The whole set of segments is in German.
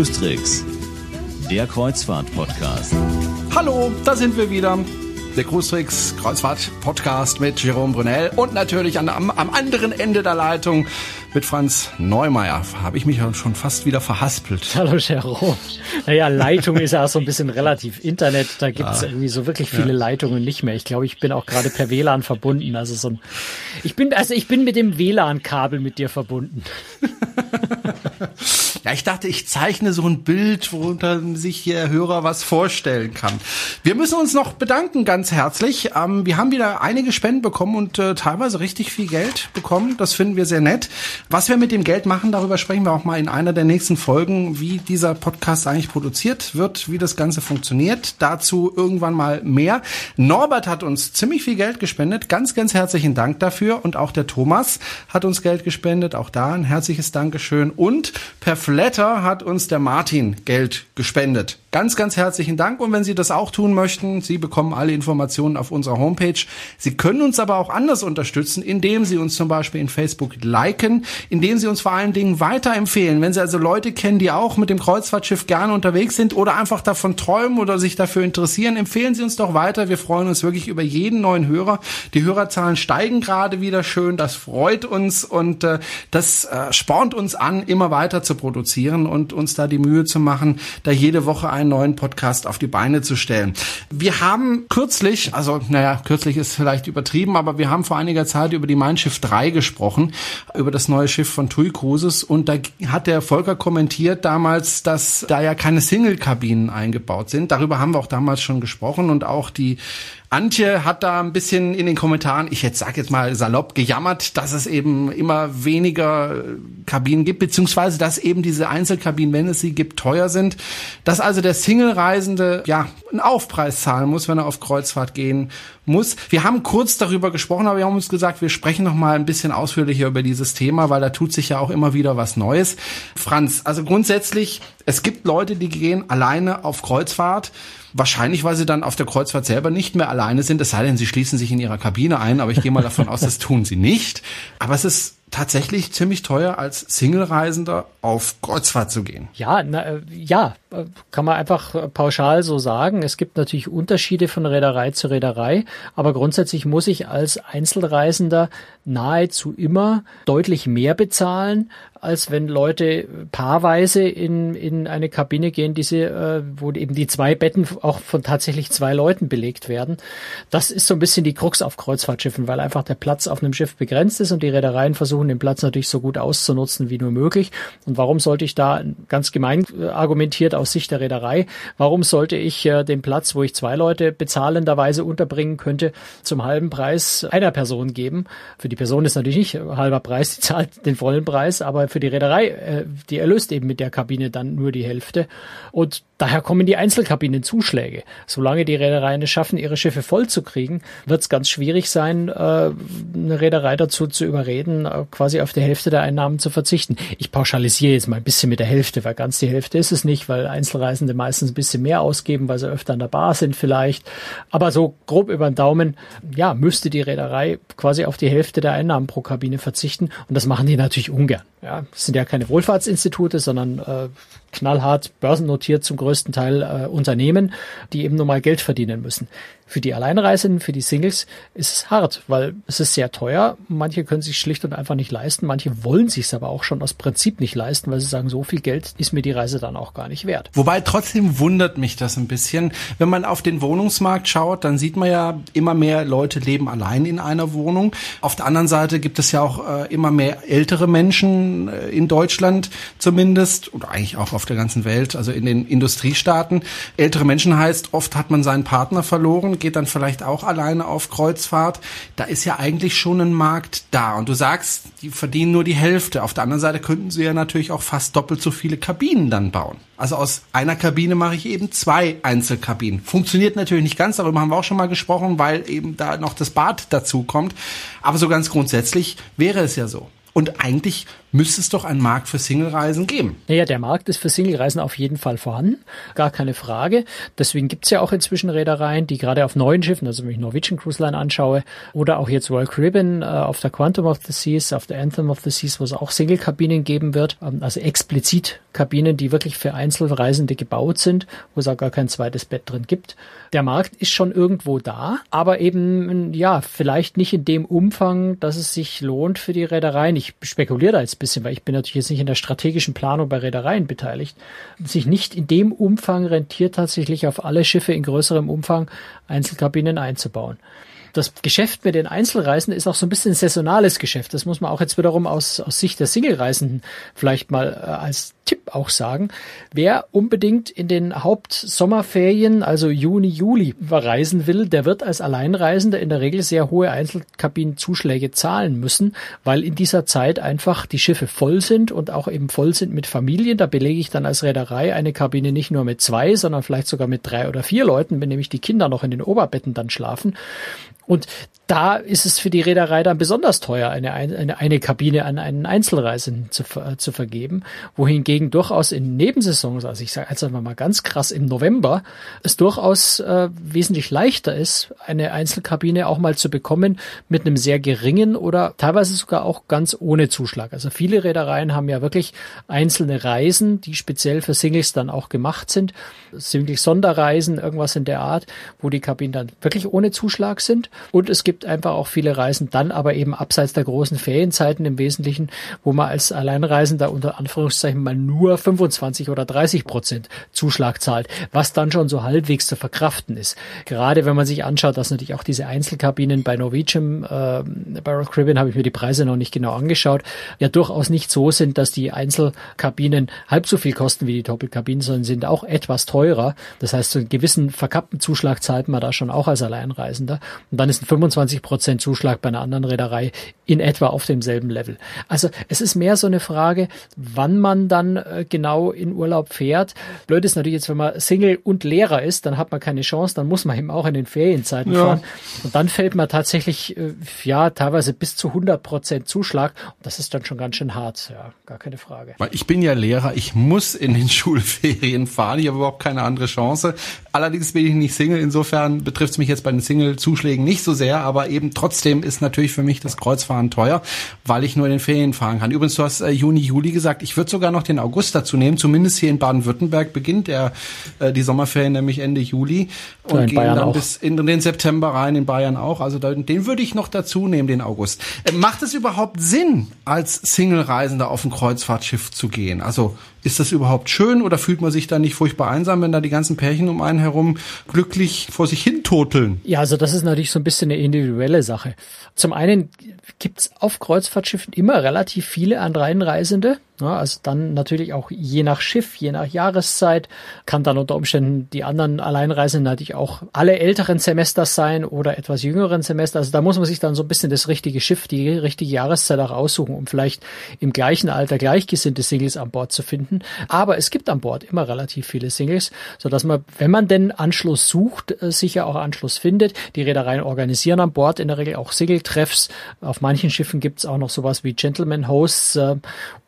Cruise der Kreuzfahrt-Podcast. Hallo, da sind wir wieder. Der Cruistricks Kreuzfahrt Podcast mit Jerome Brunel und natürlich an, am, am anderen Ende der Leitung mit Franz Neumeier. Habe ich mich ja schon fast wieder verhaspelt. Hallo Jerome. Naja, Leitung ist ja auch so ein bisschen relativ. Internet, da gibt es ah, irgendwie so wirklich viele ja. Leitungen nicht mehr. Ich glaube, ich bin auch gerade per WLAN verbunden. Also so ein, ich bin, also ich bin mit dem WLAN-Kabel mit dir verbunden. Ja, ich dachte, ich zeichne so ein Bild, worunter sich hier Hörer was vorstellen kann. Wir müssen uns noch bedanken, ganz herzlich. Ähm, wir haben wieder einige Spenden bekommen und äh, teilweise richtig viel Geld bekommen. Das finden wir sehr nett. Was wir mit dem Geld machen, darüber sprechen wir auch mal in einer der nächsten Folgen, wie dieser Podcast eigentlich produziert wird, wie das Ganze funktioniert. Dazu irgendwann mal mehr. Norbert hat uns ziemlich viel Geld gespendet. Ganz, ganz herzlichen Dank dafür. Und auch der Thomas hat uns Geld gespendet. Auch da ein herzliches Dankeschön. Und per Flatter hat uns der Martin Geld gespendet. Ganz, ganz herzlichen Dank. Und wenn Sie das auch tun möchten, Sie bekommen alle Informationen auf unserer Homepage. Sie können uns aber auch anders unterstützen, indem Sie uns zum Beispiel in Facebook liken, indem Sie uns vor allen Dingen weiterempfehlen. Wenn Sie also Leute kennen, die auch mit dem Kreuzfahrtschiff gerne unterwegs sind oder einfach davon träumen oder sich dafür interessieren, empfehlen Sie uns doch weiter. Wir freuen uns wirklich über jeden neuen Hörer. Die Hörerzahlen steigen gerade wieder schön. Das freut uns und äh, das äh, spornt uns an, immer weiter zu produzieren und uns da die Mühe zu machen, da jede Woche ein einen neuen Podcast auf die Beine zu stellen. Wir haben kürzlich, also naja, kürzlich ist vielleicht übertrieben, aber wir haben vor einiger Zeit über die Mein Schiff 3 gesprochen, über das neue Schiff von TUI Cruises und da hat der Volker kommentiert damals, dass da ja keine Single-Kabinen eingebaut sind. Darüber haben wir auch damals schon gesprochen und auch die Antje hat da ein bisschen in den Kommentaren, ich jetzt sag jetzt mal salopp, gejammert, dass es eben immer weniger äh, Kabinen gibt, beziehungsweise dass eben diese Einzelkabinen, wenn es sie gibt, teuer sind. Dass also der Single-Reisende ja einen Aufpreis zahlen muss, wenn er auf Kreuzfahrt gehen muss. Wir haben kurz darüber gesprochen, aber wir haben uns gesagt, wir sprechen noch mal ein bisschen ausführlicher über dieses Thema, weil da tut sich ja auch immer wieder was Neues. Franz, also grundsätzlich, es gibt Leute, die gehen alleine auf Kreuzfahrt. Wahrscheinlich, weil sie dann auf der Kreuzfahrt selber nicht mehr alleine sind, es sei denn, sie schließen sich in ihrer Kabine ein, aber ich gehe mal davon aus, das tun sie nicht. Aber es ist tatsächlich ziemlich teuer, als Single-Reisender auf Kreuzfahrt zu gehen. Ja, na, äh, ja, äh, kann man einfach äh, pauschal so sagen. Es gibt natürlich Unterschiede von Reederei zu Reederei, aber grundsätzlich muss ich als Einzelreisender nahezu immer deutlich mehr bezahlen, als wenn Leute paarweise in, in eine Kabine gehen, die sie, äh, wo eben die zwei Betten auch von tatsächlich zwei Leuten belegt werden. Das ist so ein bisschen die Krux auf Kreuzfahrtschiffen, weil einfach der Platz auf einem Schiff begrenzt ist und die Reedereien versuchen, den Platz natürlich so gut auszunutzen wie nur möglich. Und warum sollte ich da ganz gemein äh, argumentiert aus Sicht der Reederei, warum sollte ich äh, den Platz, wo ich zwei Leute bezahlenderweise unterbringen könnte, zum halben Preis einer Person geben? Für die Person ist natürlich nicht halber Preis, die zahlt den vollen Preis, aber für die Reederei, äh, die erlöst eben mit der Kabine dann nur die Hälfte. Und daher kommen die Einzelkabinenzuschläge. Solange die Reedereien es schaffen, ihre Schiffe voll zu kriegen, wird es ganz schwierig sein, eine Reederei dazu zu überreden, quasi auf die Hälfte der Einnahmen zu verzichten. Ich pauschalisiere jetzt mal ein bisschen mit der Hälfte, weil ganz die Hälfte ist es nicht, weil Einzelreisende meistens ein bisschen mehr ausgeben, weil sie öfter an der Bar sind vielleicht. Aber so grob über den Daumen, ja, müsste die Reederei quasi auf die Hälfte der Einnahmen pro Kabine verzichten. Und das machen die natürlich ungern. Ja, das sind ja keine Wohlfahrtsinstitute, sondern äh, knallhart börsennotiert zum größten Teil äh, Unternehmen, die eben nur mal Geld verdienen müssen. Für die Alleinreisenden, für die Singles ist es hart, weil es ist sehr teuer. Manche können sich schlicht und einfach nicht leisten. Manche wollen sich es aber auch schon aus Prinzip nicht leisten, weil sie sagen, so viel Geld ist mir die Reise dann auch gar nicht wert. Wobei trotzdem wundert mich das ein bisschen. Wenn man auf den Wohnungsmarkt schaut, dann sieht man ja immer mehr Leute leben allein in einer Wohnung. Auf der anderen Seite gibt es ja auch äh, immer mehr ältere Menschen äh, in Deutschland zumindest oder eigentlich auch auf der ganzen Welt, also in den Industriestaaten. Ältere Menschen heißt, oft hat man seinen Partner verloren geht dann vielleicht auch alleine auf Kreuzfahrt. Da ist ja eigentlich schon ein Markt da. Und du sagst, die verdienen nur die Hälfte. Auf der anderen Seite könnten sie ja natürlich auch fast doppelt so viele Kabinen dann bauen. Also aus einer Kabine mache ich eben zwei Einzelkabinen. Funktioniert natürlich nicht ganz, darüber haben wir auch schon mal gesprochen, weil eben da noch das Bad dazu kommt. Aber so ganz grundsätzlich wäre es ja so. Und eigentlich müsste es doch einen Markt für Singlereisen geben. Naja, der Markt ist für Singlereisen auf jeden Fall vorhanden, gar keine Frage. Deswegen gibt's ja auch inzwischen Reedereien, die gerade auf neuen Schiffen, also wenn ich Norwegian Cruise Line anschaue, oder auch jetzt Royal Caribbean äh, auf der Quantum of the Seas, auf der Anthem of the Seas, wo es auch Single-Kabinen geben wird, ähm, also explizit Kabinen, die wirklich für Einzelreisende gebaut sind, wo es auch gar kein zweites Bett drin gibt. Der Markt ist schon irgendwo da, aber eben, ja, vielleicht nicht in dem Umfang, dass es sich lohnt für die Reedereien. Ich spekuliere da jetzt bisschen, weil ich bin natürlich jetzt nicht in der strategischen Planung bei Reedereien beteiligt. Sich nicht in dem Umfang rentiert tatsächlich auf alle Schiffe in größerem Umfang Einzelkabinen einzubauen das Geschäft mit den Einzelreisen ist auch so ein bisschen ein saisonales Geschäft. Das muss man auch jetzt wiederum aus, aus Sicht der Single-Reisenden vielleicht mal äh, als Tipp auch sagen. Wer unbedingt in den Hauptsommerferien, also Juni, Juli, reisen will, der wird als Alleinreisender in der Regel sehr hohe Einzelkabinenzuschläge zahlen müssen, weil in dieser Zeit einfach die Schiffe voll sind und auch eben voll sind mit Familien. Da belege ich dann als Reederei eine Kabine nicht nur mit zwei, sondern vielleicht sogar mit drei oder vier Leuten, wenn nämlich die Kinder noch in den Oberbetten dann schlafen. Und da ist es für die Reederei dann besonders teuer, eine, eine, eine Kabine an einen Einzelreisenden zu, äh, zu vergeben, wohingegen durchaus in Nebensaisons, also ich sage jetzt einfach mal ganz krass im November, es durchaus äh, wesentlich leichter ist, eine Einzelkabine auch mal zu bekommen mit einem sehr geringen oder teilweise sogar auch ganz ohne Zuschlag. Also viele Reedereien haben ja wirklich einzelne Reisen, die speziell für Singles dann auch gemacht sind, Single-Sonderreisen, irgendwas in der Art, wo die Kabinen dann wirklich ohne Zuschlag sind. Und es gibt einfach auch viele Reisen dann aber eben abseits der großen Ferienzeiten im Wesentlichen, wo man als Alleinreisender unter Anführungszeichen mal nur 25 oder 30 Prozent Zuschlag zahlt, was dann schon so halbwegs zu verkraften ist. Gerade wenn man sich anschaut, dass natürlich auch diese Einzelkabinen bei Norwegian, äh, bei Royal Caribbean habe ich mir die Preise noch nicht genau angeschaut, ja durchaus nicht so sind, dass die Einzelkabinen halb so viel kosten wie die Doppelkabinen, sondern sind auch etwas teurer. Das heißt, so einen gewissen verkappten Zuschlag zahlt man da schon auch als Alleinreisender. Und dann ist ein 25 Prozent Zuschlag bei einer anderen Reederei in etwa auf demselben Level. Also es ist mehr so eine Frage, wann man dann äh, genau in Urlaub fährt. Blöd ist natürlich jetzt, wenn man Single und Lehrer ist, dann hat man keine Chance, dann muss man eben auch in den Ferienzeiten ja. fahren. Und dann fällt man tatsächlich, äh, ja, teilweise bis zu 100 Prozent Zuschlag. Und das ist dann schon ganz schön hart, ja, gar keine Frage. Weil ich bin ja Lehrer, ich muss in den Schulferien fahren, ich habe überhaupt keine andere Chance. Allerdings bin ich nicht Single, insofern betrifft es mich jetzt bei den Single-Zuschlägen nicht so sehr, aber eben trotzdem ist natürlich für mich das Kreuzfahren teuer, weil ich nur in den Ferien fahren kann. Übrigens, du hast äh, Juni, Juli gesagt, ich würde sogar noch den August dazu nehmen, zumindest hier in Baden-Württemberg beginnt der, äh, die Sommerferien nämlich Ende Juli und ja, gehen Bayern dann auch. bis in den September rein, in Bayern auch. Also da, den würde ich noch dazu nehmen, den August. Äh, macht es überhaupt Sinn, als Single-Reisender auf ein Kreuzfahrtschiff zu gehen? Also ist das überhaupt schön oder fühlt man sich da nicht furchtbar einsam, wenn da die ganzen Pärchen um einen herum glücklich vor sich hin toteln? Ja, also das ist natürlich so ein bisschen eine individuelle Sache. Zum einen gibt's auf Kreuzfahrtschiffen immer relativ viele Anreinreisende. Ja, also dann natürlich auch je nach Schiff, je nach Jahreszeit kann dann unter Umständen die anderen Alleinreisenden natürlich auch alle älteren Semesters sein oder etwas jüngeren Semester. Also da muss man sich dann so ein bisschen das richtige Schiff, die richtige Jahreszeit auch aussuchen, um vielleicht im gleichen Alter gleichgesinnte Singles an Bord zu finden. Aber es gibt an Bord immer relativ viele Singles, so dass man, wenn man denn Anschluss sucht, äh, sicher auch Anschluss findet. Die Reedereien organisieren an Bord in der Regel auch Single-Treffs. Auf manchen Schiffen gibt es auch noch sowas wie Gentleman Hosts äh,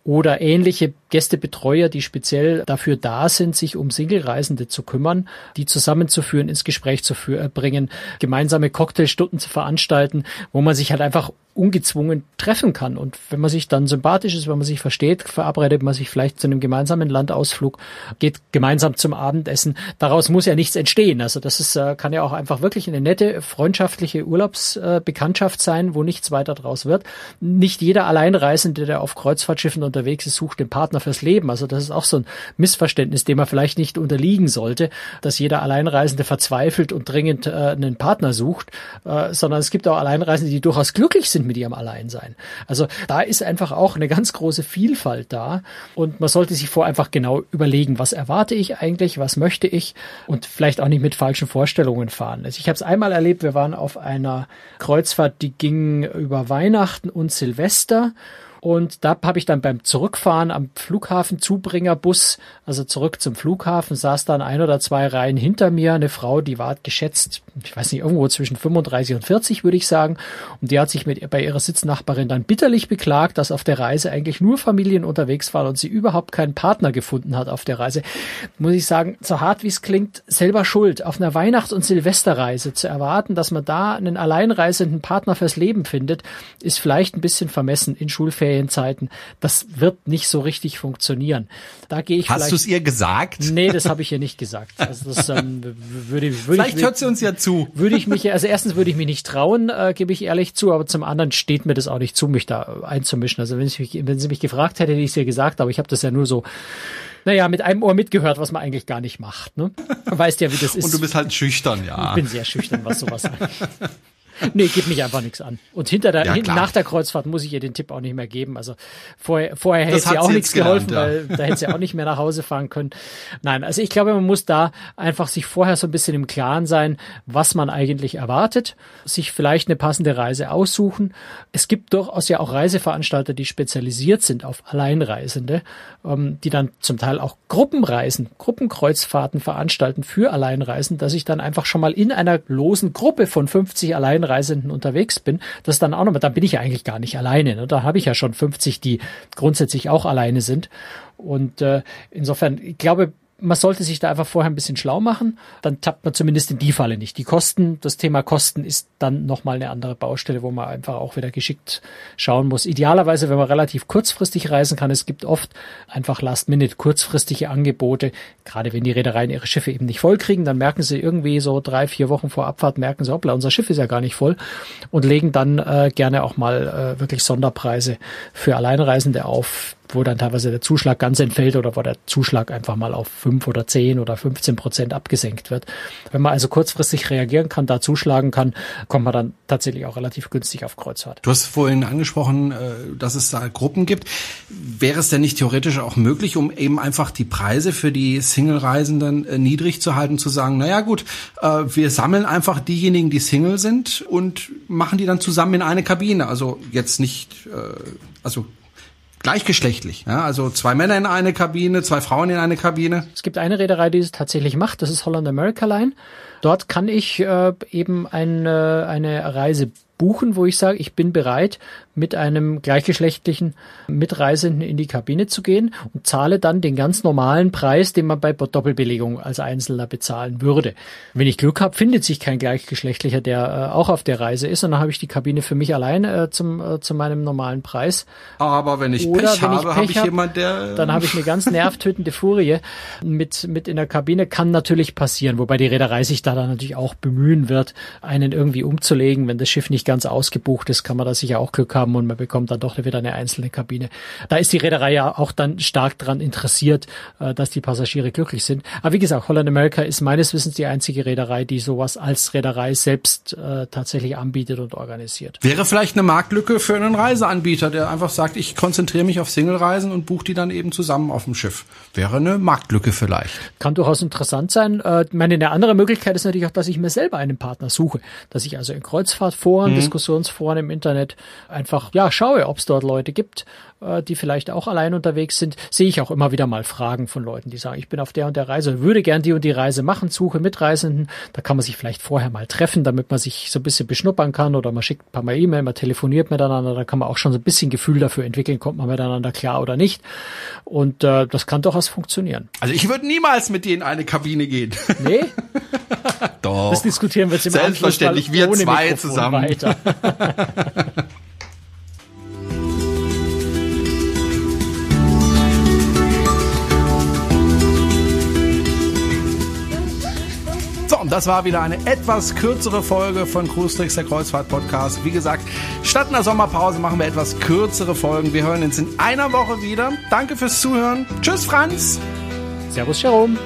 oder ähnliche Gästebetreuer, die speziell dafür da sind, sich um Single-Reisende zu kümmern, die zusammenzuführen, ins Gespräch zu bringen, gemeinsame Cocktailstunden zu veranstalten, wo man sich halt einfach ungezwungen treffen kann. Und wenn man sich dann sympathisch ist, wenn man sich versteht, verabredet man sich vielleicht zu einem gemeinsamen Landausflug, geht gemeinsam zum Abendessen. Daraus muss ja nichts entstehen. Also das ist, äh, kann ja auch einfach wirklich eine nette, freundschaftliche Urlaubsbekanntschaft sein, wo nichts weiter draus wird. Nicht jeder Alleinreisende, der auf Kreuzfahrtschiffen unterwegs ist, sucht den Partner fürs Leben. Also das ist auch so ein Missverständnis, dem man vielleicht nicht unterliegen sollte, dass jeder Alleinreisende verzweifelt und dringend äh, einen Partner sucht, äh, sondern es gibt auch Alleinreisende, die durchaus glücklich sind mit ihrem Alleinsein. Also da ist einfach auch eine ganz große Vielfalt da und man sollte sich vor einfach genau überlegen, was erwarte ich eigentlich, was möchte ich und vielleicht auch nicht mit falschen Vorstellungen fahren. Also ich habe es einmal erlebt, wir waren auf einer Kreuzfahrt, die ging über Weihnachten und Silvester Und da habe ich dann beim Zurückfahren am Flughafen Zubringerbus, also zurück zum Flughafen, saß dann ein oder zwei Reihen hinter mir eine Frau, die war geschätzt, ich weiß nicht, irgendwo zwischen 35 und 40, würde ich sagen. Und die hat sich mit bei ihrer Sitznachbarin dann bitterlich beklagt, dass auf der Reise eigentlich nur Familien unterwegs waren und sie überhaupt keinen Partner gefunden hat auf der Reise. Muss ich sagen, so hart wie es klingt, selber schuld. Auf einer Weihnachts- und Silvesterreise zu erwarten, dass man da einen alleinreisenden Partner fürs Leben findet, ist vielleicht ein bisschen vermessen in Schulferienzeiten. Das wird nicht so richtig funktionieren. Da gehe ich Hast du es ihr gesagt? Nee, das habe ich ihr nicht gesagt. Also das ähm, würde, würde vielleicht ich, hört sie uns ja zu. Würde ich mich, also erstens würde ich mich nicht trauen, äh, gebe ich ehrlich zu, aber zum anderen steht mir das auch nicht zu, mich da einzumischen. Also wenn, ich mich, wenn sie mich gefragt hätte, hätte ich es ihr gesagt, aber ich habe das ja nur so naja, mit einem Ohr mitgehört, was man eigentlich gar nicht macht. Ne? Weißt ja, wie das ist. Und du bist halt schüchtern, ja. Ich bin sehr schüchtern, was sowas angeht. Nee, gibt mich einfach nichts an. Und hinter der, ja, hinten, nach der Kreuzfahrt muss ich ihr den Tipp auch nicht mehr geben. Also vorher, vorher hätte sie auch nichts geholfen, ja. weil da hätte sie auch nicht mehr nach Hause fahren können. Nein, also ich glaube, man muss da einfach sich vorher so ein bisschen im Klaren sein, was man eigentlich erwartet, sich vielleicht eine passende Reise aussuchen. Es gibt durchaus ja auch Reiseveranstalter, die spezialisiert sind auf Alleinreisende, ähm, die dann zum Teil auch Gruppenreisen, Gruppenkreuzfahrten veranstalten für Alleinreisende, dass ich dann einfach schon mal in einer losen Gruppe von 50 Alleinreisenden Reisenden unterwegs bin, das dann auch noch, dann bin ich ja eigentlich gar nicht alleine. Ne? Da habe ich ja schon 50, die grundsätzlich auch alleine sind. Und äh, insofern, ich glaube, man sollte sich da einfach vorher ein bisschen schlau machen, dann tappt man zumindest in die Falle nicht. Die Kosten, das Thema Kosten ist dann nochmal eine andere Baustelle, wo man einfach auch wieder geschickt schauen muss. Idealerweise, wenn man relativ kurzfristig reisen kann, es gibt oft einfach Last-Minute kurzfristige Angebote, gerade wenn die Reedereien ihre Schiffe eben nicht voll kriegen, dann merken sie irgendwie so drei, vier Wochen vor Abfahrt, merken sie, hoppla, unser Schiff ist ja gar nicht voll und legen dann äh, gerne auch mal äh, wirklich Sonderpreise für Alleinreisende auf, wo dann teilweise der Zuschlag ganz entfällt oder wo der Zuschlag einfach mal auf fünf oder zehn oder 15 Prozent abgesenkt wird. Wenn man also kurzfristig reagieren kann, da zuschlagen kann, kommt man dann tatsächlich auch relativ günstig auf Kreuzfahrt. Du hast vorhin angesprochen, äh, dass es da Gruppen gibt. Wäre es denn nicht theoretisch auch möglich, um eben einfach die Preise für die Single-Reisenden äh, niedrig zu halten, zu sagen, naja gut, äh, wir sammeln einfach diejenigen, die Single sind und machen die dann zusammen in eine Kabine. Also jetzt nicht, also gleichgeschlechtlich. Ja, also zwei Männer in eine Kabine, zwei Frauen in eine Kabine. Es gibt eine Reederei, die es tatsächlich macht. Das ist Holland America Line. Dort kann ich äh, eben eine, eine Reise buchen, wo ich sage, ich bin bereit, mit einem gleichgeschlechtlichen Mitreisenden in die Kabine zu gehen und zahle dann den ganz normalen Preis, den man bei Doppelbelegung als Einzelner bezahlen würde. Wenn ich Glück habe, findet sich kein gleichgeschlechtlicher, der äh, auch auf der Reise ist und dann habe ich die Kabine für mich allein äh, zum, äh, zu meinem normalen Preis. Aber wenn ich Oder Pech habe, habe ich hab, jemand, der... Dann habe ich eine ganz nervtötende Furie mit, mit in der Kabine. Kann natürlich passieren, wobei die Reederei sich da dann natürlich auch bemühen wird, einen irgendwie umzulegen. Wenn das Schiff nicht ganz ausgebucht ist, kann man da sicher auch Glück haben und man bekommt dann doch wieder eine einzelne Kabine. Da ist die Reederei ja auch dann stark daran interessiert, äh, dass die Passagiere glücklich sind. Aber wie gesagt, Holland America ist meines Wissens die einzige Reederei, die sowas als Reederei selbst äh, tatsächlich anbietet und organisiert. Wäre vielleicht eine Marktlücke für einen Reiseanbieter, der einfach sagt, ich konzentriere mich auf Single-Reisen und buche die dann eben zusammen auf dem Schiff. Wäre eine Marktlücke vielleicht. Kann durchaus interessant sein. Äh, meine, eine andere Möglichkeit ist natürlich auch, dass ich mir selber einen Partner suche. Dass ich also in Kreuzfahrtforen, mhm. Diskussionsforen im Internet. Einfach ja schaue, ob es dort Leute gibt, äh, die vielleicht auch allein unterwegs sind, sehe ich auch immer wieder mal Fragen von Leuten, die sagen, ich bin auf der und der Reise, würde gern die und die Reise machen, suche Mitreisenden. Da kann man sich vielleicht vorher mal treffen, damit man sich so ein bisschen beschnuppern kann oder man schickt ein paar Mal E-Mail, man telefoniert miteinander, da kann man auch schon so ein bisschen Gefühl dafür entwickeln, kommt man miteinander klar oder nicht. Und äh, das kann durchaus funktionieren. Also ich würde niemals mit dir in eine Kabine gehen. Nee? Doch. Das diskutieren wir jetzt im Selbstverständlich, wir zwei Mikrofon zusammen. Weiter. das war wieder eine etwas kürzere Folge von Cruise Tricks der Kreuzfahrt Podcast. Wie gesagt, statt einer Sommerpause machen wir etwas kürzere Folgen. Wir hören uns in einer Woche wieder. Danke fürs Zuhören. Tschüss, Franz. Servus, Jerome.